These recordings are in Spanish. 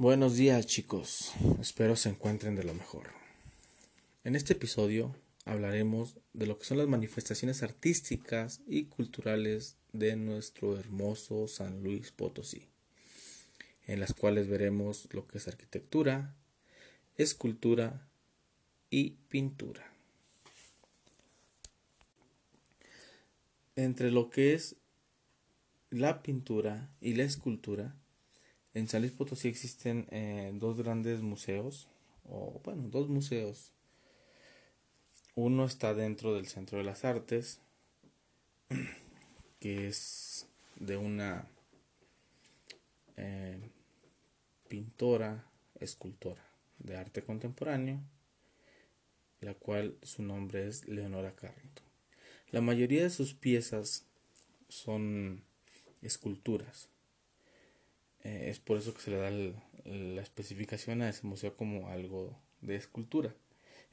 Buenos días chicos, espero se encuentren de lo mejor. En este episodio hablaremos de lo que son las manifestaciones artísticas y culturales de nuestro hermoso San Luis Potosí, en las cuales veremos lo que es arquitectura, escultura y pintura. Entre lo que es la pintura y la escultura, en San Luis Potosí existen eh, dos grandes museos, o bueno, dos museos. Uno está dentro del Centro de las Artes, que es de una eh, pintora, escultora de arte contemporáneo, la cual su nombre es Leonora Carrington. La mayoría de sus piezas son esculturas eh, es por eso que se le da la especificación a ese museo como algo de escultura.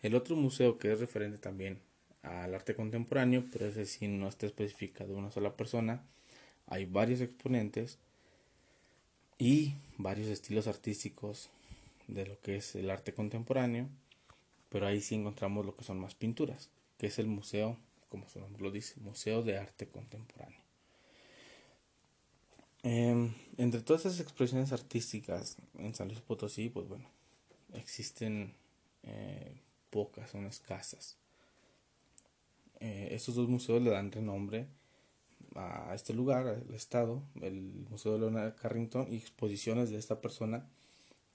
El otro museo que es referente también al arte contemporáneo, pero ese sí no está especificado una sola persona, hay varios exponentes y varios estilos artísticos de lo que es el arte contemporáneo, pero ahí sí encontramos lo que son más pinturas, que es el museo, como su nombre lo dice, Museo de Arte Contemporáneo. Em, entre todas esas expresiones artísticas en San Luis Potosí, pues bueno, existen eh, pocas, son escasas. Eh, estos dos museos le dan renombre a este lugar, al estado, el Museo de Leonard Carrington y exposiciones de esta persona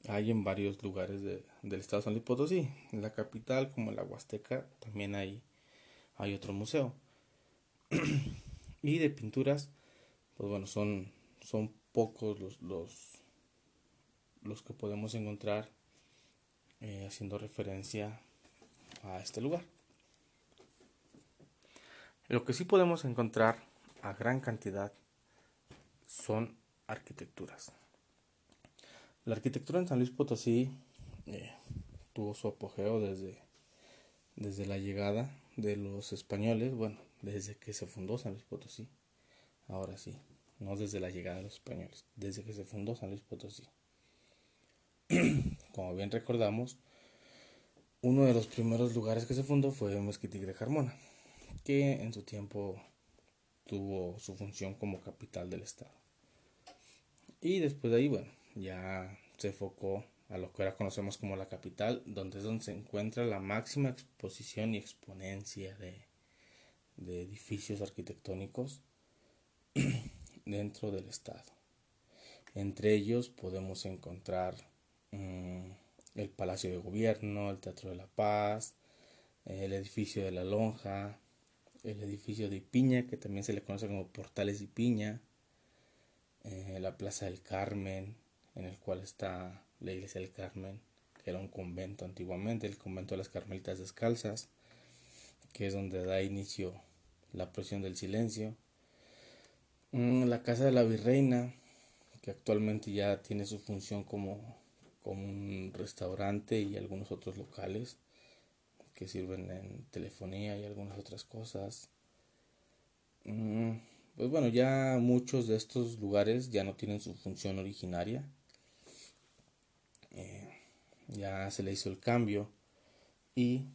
hay en varios lugares del estado de San Luis Potosí. En la capital, como en la Huasteca, también hay, hay otro museo. y de pinturas, pues bueno, son son pocos los, los, los que podemos encontrar eh, haciendo referencia a este lugar. Lo que sí podemos encontrar a gran cantidad son arquitecturas. La arquitectura en San Luis Potosí eh, tuvo su apogeo desde, desde la llegada de los españoles, bueno, desde que se fundó San Luis Potosí, ahora sí, no desde la llegada de los españoles, desde que se fundó San Luis Potosí. Como bien recordamos, uno de los primeros lugares que se fundó fue Mezquitic de Carmona, que en su tiempo tuvo su función como capital del estado. Y después de ahí, bueno, ya se enfocó a lo que ahora conocemos como la capital, donde es donde se encuentra la máxima exposición y exponencia de, de edificios arquitectónicos dentro del Estado. Entre ellos podemos encontrar mm, el Palacio de Gobierno, el Teatro de la Paz, el edificio de la Lonja, el edificio de Piña, que también se le conoce como Portales de Piña, eh, la Plaza del Carmen, en el cual está la Iglesia del Carmen, que era un convento antiguamente, el convento de las Carmelitas Descalzas, que es donde da inicio la presión del silencio, la casa de la virreina, que actualmente ya tiene su función como, como un restaurante y algunos otros locales que sirven en telefonía y algunas otras cosas. Mm, pues bueno, ya muchos de estos lugares ya no tienen su función originaria. Eh, ya se le hizo el cambio y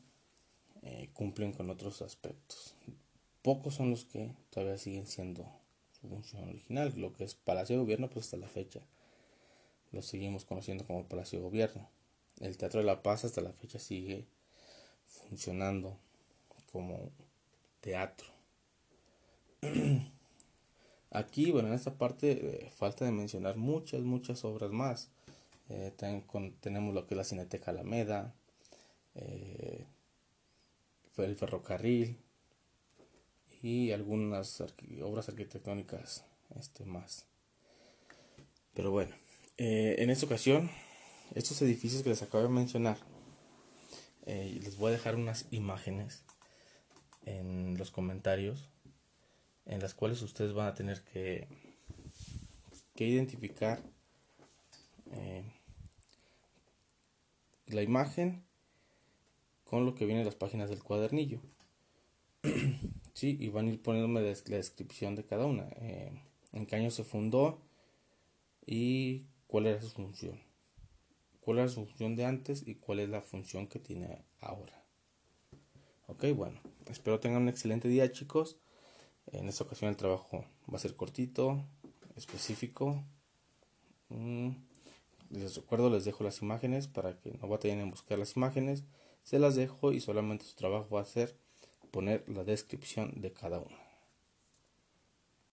eh, cumplen con otros aspectos. Pocos son los que todavía siguen siendo función original. Lo que es Palacio de Gobierno, pues hasta la fecha lo seguimos conociendo como Palacio de Gobierno. El Teatro de la Paz hasta la fecha sigue funcionando como teatro. Aquí, bueno, en esta parte eh, falta de mencionar muchas, muchas obras más. Eh, tenemos lo que es la Cineteca Alameda, eh, el ferrocarril, y algunas obras arquitectónicas este, más. Pero bueno, eh, en esta ocasión, estos edificios que les acabo de mencionar, eh, les voy a dejar unas imágenes en los comentarios en las cuales ustedes van a tener que, que identificar eh, la imagen con lo que viene en las páginas del cuadernillo. Sí, y van a ir poniéndome la descripción de cada una. Eh, en qué año se fundó y cuál era su función. cuál era su función de antes y cuál es la función que tiene ahora. Ok, bueno, espero tengan un excelente día chicos. En esta ocasión el trabajo va a ser cortito, específico. Mm, les recuerdo, les dejo las imágenes para que no batallen en buscar las imágenes. Se las dejo y solamente su trabajo va a ser poner la descripción de cada una.